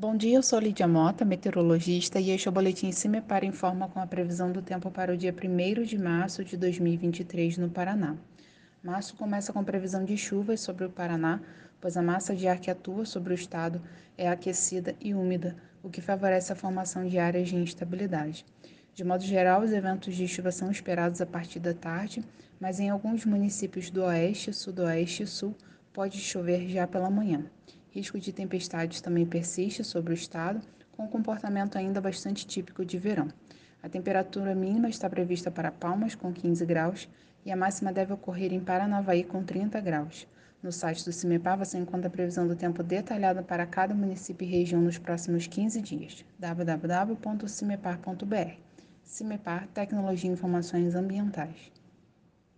Bom dia, eu sou Lídia Mota, meteorologista, e este é o Boletim CIMEPAR Informa com a previsão do tempo para o dia 1 de março de 2023 no Paraná. Março começa com previsão de chuvas sobre o Paraná, pois a massa de ar que atua sobre o estado é aquecida e úmida, o que favorece a formação de áreas de instabilidade. De modo geral, os eventos de chuva são esperados a partir da tarde, mas em alguns municípios do oeste, sudoeste e sul pode chover já pela manhã. Risco de tempestades também persiste sobre o estado, com um comportamento ainda bastante típico de verão. A temperatura mínima está prevista para Palmas, com 15 graus, e a máxima deve ocorrer em Paranavaí, com 30 graus. No site do CIMEPAR você encontra a previsão do tempo detalhada para cada município e região nos próximos 15 dias. www.cimepar.br CIMEPAR Tecnologia e Informações Ambientais.